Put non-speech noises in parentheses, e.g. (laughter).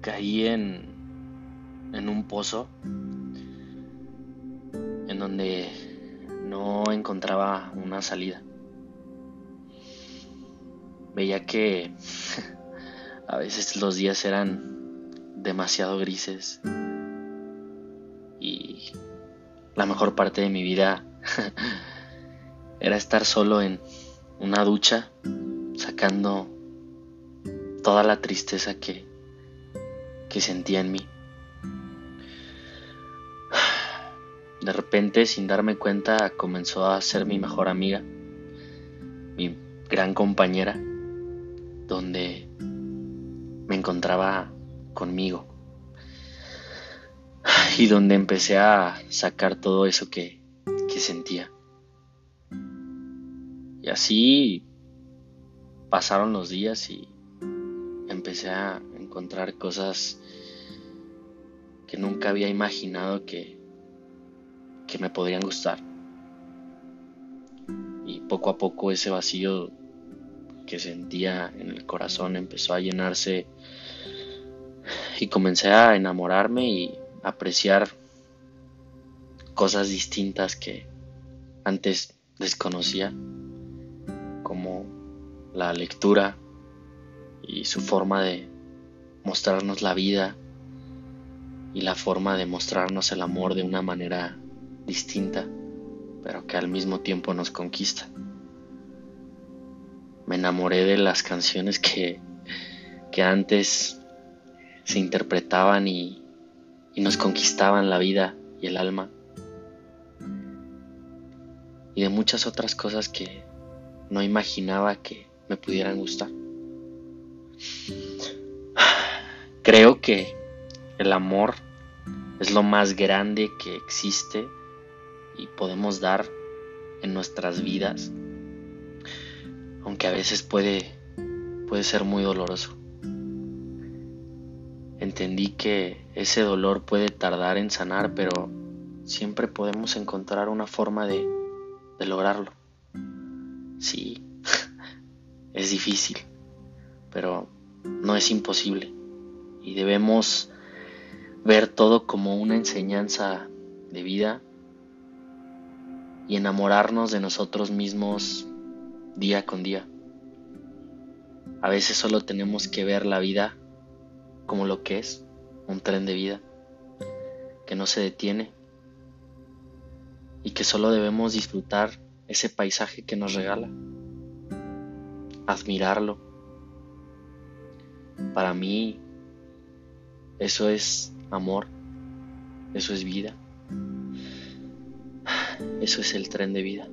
caí en, en un pozo en donde no encontraba una salida. Veía que (laughs) a veces los días eran demasiado grises y la mejor parte de mi vida (laughs) era estar solo en una ducha sacando toda la tristeza que, que sentía en mí. De repente, sin darme cuenta, comenzó a ser mi mejor amiga, mi gran compañera, donde me encontraba conmigo y donde empecé a sacar todo eso que, que sentía. Y así pasaron los días y empecé a encontrar cosas que nunca había imaginado que, que me podrían gustar. Y poco a poco ese vacío que sentía en el corazón empezó a llenarse y comencé a enamorarme y apreciar cosas distintas que antes desconocía, como la lectura y su forma de mostrarnos la vida y la forma de mostrarnos el amor de una manera distinta, pero que al mismo tiempo nos conquista. Me enamoré de las canciones que, que antes se interpretaban y, y nos conquistaban la vida y el alma. Y de muchas otras cosas que no imaginaba que me pudieran gustar. Creo que el amor es lo más grande que existe y podemos dar en nuestras vidas, aunque a veces puede, puede ser muy doloroso. Entendí que ese dolor puede tardar en sanar, pero siempre podemos encontrar una forma de, de lograrlo. Sí, (laughs) es difícil, pero no es imposible y debemos ver todo como una enseñanza de vida y enamorarnos de nosotros mismos día con día. A veces solo tenemos que ver la vida como lo que es, un tren de vida, que no se detiene y que solo debemos disfrutar ese paisaje que nos regala, admirarlo. Para mí eso es amor, eso es vida, eso es el tren de vida.